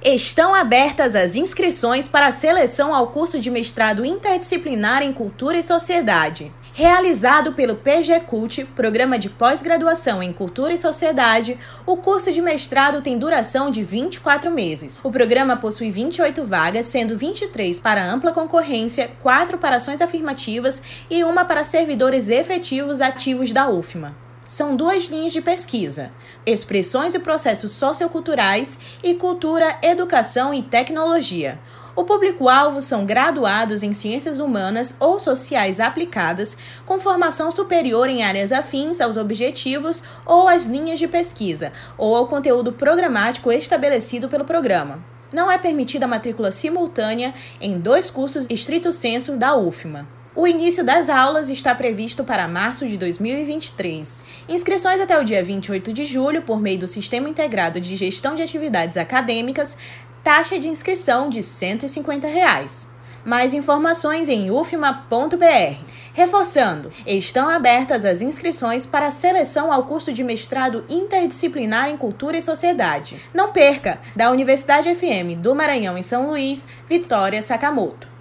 Estão abertas as inscrições para a seleção ao curso de mestrado interdisciplinar em Cultura e Sociedade. Realizado pelo PG Cult, Programa de Pós-Graduação em Cultura e Sociedade, o curso de mestrado tem duração de 24 meses. O programa possui 28 vagas, sendo 23 para ampla concorrência, 4 para ações afirmativas e uma para servidores efetivos ativos da UFMA são duas linhas de pesquisa: expressões e processos socioculturais e cultura, educação e tecnologia. O público-alvo são graduados em ciências humanas ou sociais aplicadas, com formação superior em áreas afins aos objetivos ou às linhas de pesquisa, ou ao conteúdo programático estabelecido pelo programa. Não é permitida a matrícula simultânea em dois cursos estrito senso da UFMA. O início das aulas está previsto para março de 2023. Inscrições até o dia 28 de julho por meio do Sistema Integrado de Gestão de Atividades Acadêmicas, taxa de inscrição de 150 reais. Mais informações em ufma.br. Reforçando, estão abertas as inscrições para a seleção ao curso de mestrado interdisciplinar em Cultura e Sociedade. Não perca! Da Universidade FM do Maranhão em São Luís, Vitória Sakamoto.